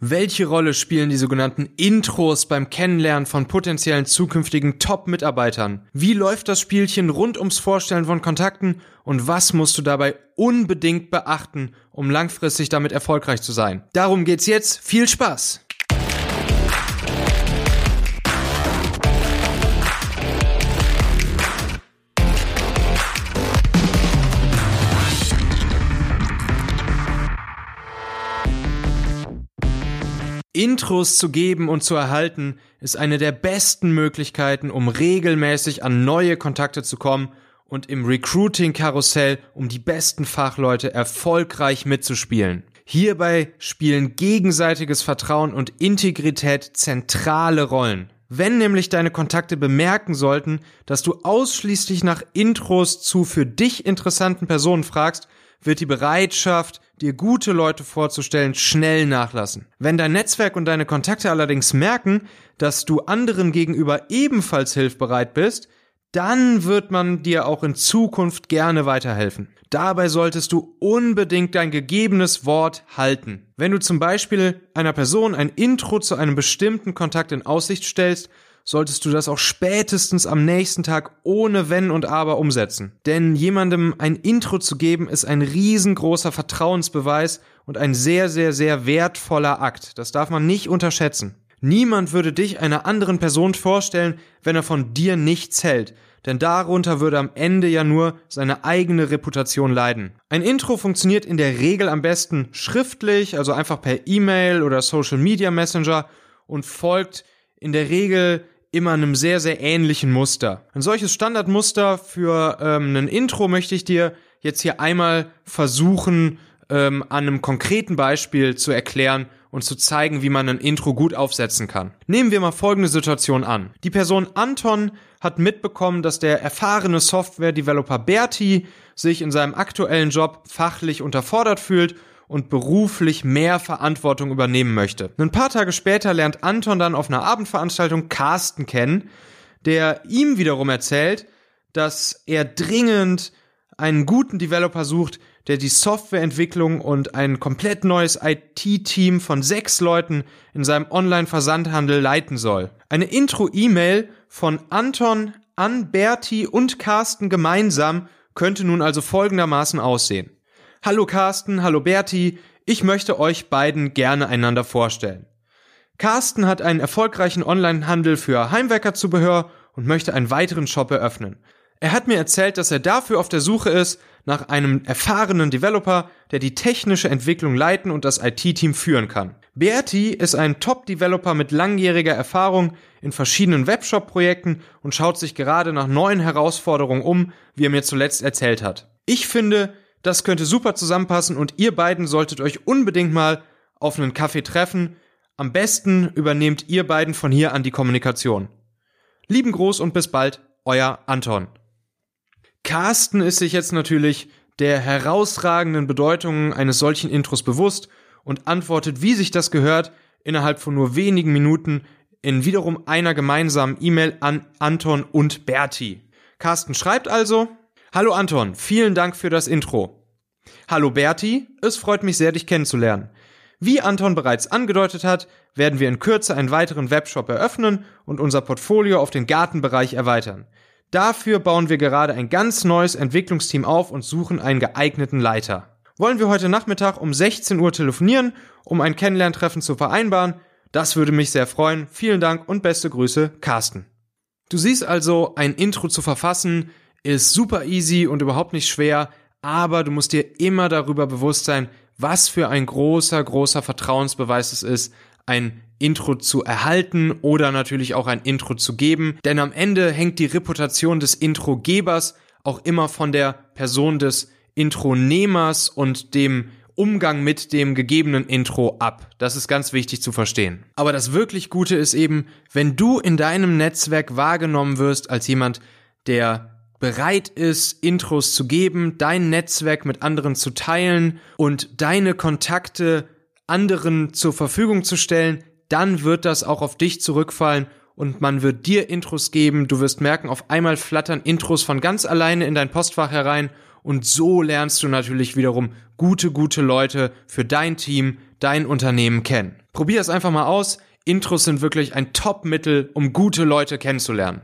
Welche Rolle spielen die sogenannten Intros beim Kennenlernen von potenziellen zukünftigen Top-Mitarbeitern? Wie läuft das Spielchen rund ums Vorstellen von Kontakten und was musst du dabei unbedingt beachten, um langfristig damit erfolgreich zu sein? Darum geht's jetzt. Viel Spaß! Intros zu geben und zu erhalten ist eine der besten Möglichkeiten, um regelmäßig an neue Kontakte zu kommen und im Recruiting-Karussell um die besten Fachleute erfolgreich mitzuspielen. Hierbei spielen gegenseitiges Vertrauen und Integrität zentrale Rollen. Wenn nämlich deine Kontakte bemerken sollten, dass du ausschließlich nach Intros zu für dich interessanten Personen fragst, wird die Bereitschaft, dir gute Leute vorzustellen, schnell nachlassen. Wenn dein Netzwerk und deine Kontakte allerdings merken, dass du anderen gegenüber ebenfalls hilfbereit bist, dann wird man dir auch in Zukunft gerne weiterhelfen. Dabei solltest du unbedingt dein gegebenes Wort halten. Wenn du zum Beispiel einer Person ein Intro zu einem bestimmten Kontakt in Aussicht stellst, solltest du das auch spätestens am nächsten Tag ohne Wenn und Aber umsetzen. Denn jemandem ein Intro zu geben ist ein riesengroßer Vertrauensbeweis und ein sehr, sehr, sehr wertvoller Akt. Das darf man nicht unterschätzen. Niemand würde dich einer anderen Person vorstellen, wenn er von dir nichts hält, denn darunter würde am Ende ja nur seine eigene Reputation leiden. Ein Intro funktioniert in der Regel am besten schriftlich, also einfach per E-Mail oder Social Media Messenger und folgt in der Regel immer einem sehr, sehr ähnlichen Muster. Ein solches Standardmuster für ähm, ein Intro möchte ich dir jetzt hier einmal versuchen, ähm, an einem konkreten Beispiel zu erklären und zu zeigen, wie man ein Intro gut aufsetzen kann. Nehmen wir mal folgende Situation an. Die Person Anton hat mitbekommen, dass der erfahrene Software-Developer Berti sich in seinem aktuellen Job fachlich unterfordert fühlt und beruflich mehr Verantwortung übernehmen möchte. Ein paar Tage später lernt Anton dann auf einer Abendveranstaltung Carsten kennen, der ihm wiederum erzählt, dass er dringend einen guten Developer sucht, der die Softwareentwicklung und ein komplett neues IT-Team von sechs Leuten in seinem Online-Versandhandel leiten soll. Eine Intro-E-Mail von Anton an Berti und Carsten gemeinsam könnte nun also folgendermaßen aussehen. Hallo Carsten, hallo Berti, ich möchte euch beiden gerne einander vorstellen. Carsten hat einen erfolgreichen Onlinehandel für Heimwerkerzubehör und möchte einen weiteren Shop eröffnen. Er hat mir erzählt, dass er dafür auf der Suche ist nach einem erfahrenen Developer, der die technische Entwicklung leiten und das IT-Team führen kann. Berti ist ein Top-Developer mit langjähriger Erfahrung in verschiedenen Webshop-Projekten und schaut sich gerade nach neuen Herausforderungen um, wie er mir zuletzt erzählt hat. Ich finde, das könnte super zusammenpassen und ihr beiden solltet euch unbedingt mal auf einen Kaffee treffen. Am besten übernehmt ihr beiden von hier an die Kommunikation. Lieben Gruß und bis bald, euer Anton. Carsten ist sich jetzt natürlich der herausragenden Bedeutung eines solchen Intros bewusst und antwortet, wie sich das gehört, innerhalb von nur wenigen Minuten in wiederum einer gemeinsamen E-Mail an Anton und Berti. Carsten schreibt also, Hallo Anton, vielen Dank für das Intro. Hallo Berti, es freut mich sehr, dich kennenzulernen. Wie Anton bereits angedeutet hat, werden wir in Kürze einen weiteren Webshop eröffnen und unser Portfolio auf den Gartenbereich erweitern. Dafür bauen wir gerade ein ganz neues Entwicklungsteam auf und suchen einen geeigneten Leiter. Wollen wir heute Nachmittag um 16 Uhr telefonieren, um ein Kennenlerntreffen zu vereinbaren? Das würde mich sehr freuen. Vielen Dank und beste Grüße, Carsten. Du siehst also, ein Intro zu verfassen ist super easy und überhaupt nicht schwer, aber du musst dir immer darüber bewusst sein, was für ein großer, großer Vertrauensbeweis es ist, ein Intro zu erhalten oder natürlich auch ein Intro zu geben, denn am Ende hängt die Reputation des Introgebers auch immer von der Person des Intronehmers und dem Umgang mit dem gegebenen Intro ab. Das ist ganz wichtig zu verstehen. Aber das wirklich Gute ist eben, wenn du in deinem Netzwerk wahrgenommen wirst als jemand, der bereit ist, Intros zu geben, dein Netzwerk mit anderen zu teilen und deine Kontakte anderen zur Verfügung zu stellen, dann wird das auch auf dich zurückfallen und man wird dir Intros geben. Du wirst merken, auf einmal flattern Intros von ganz alleine in dein Postfach herein und so lernst du natürlich wiederum gute, gute Leute für dein Team, dein Unternehmen kennen. Probier es einfach mal aus. Intros sind wirklich ein Top-Mittel, um gute Leute kennenzulernen.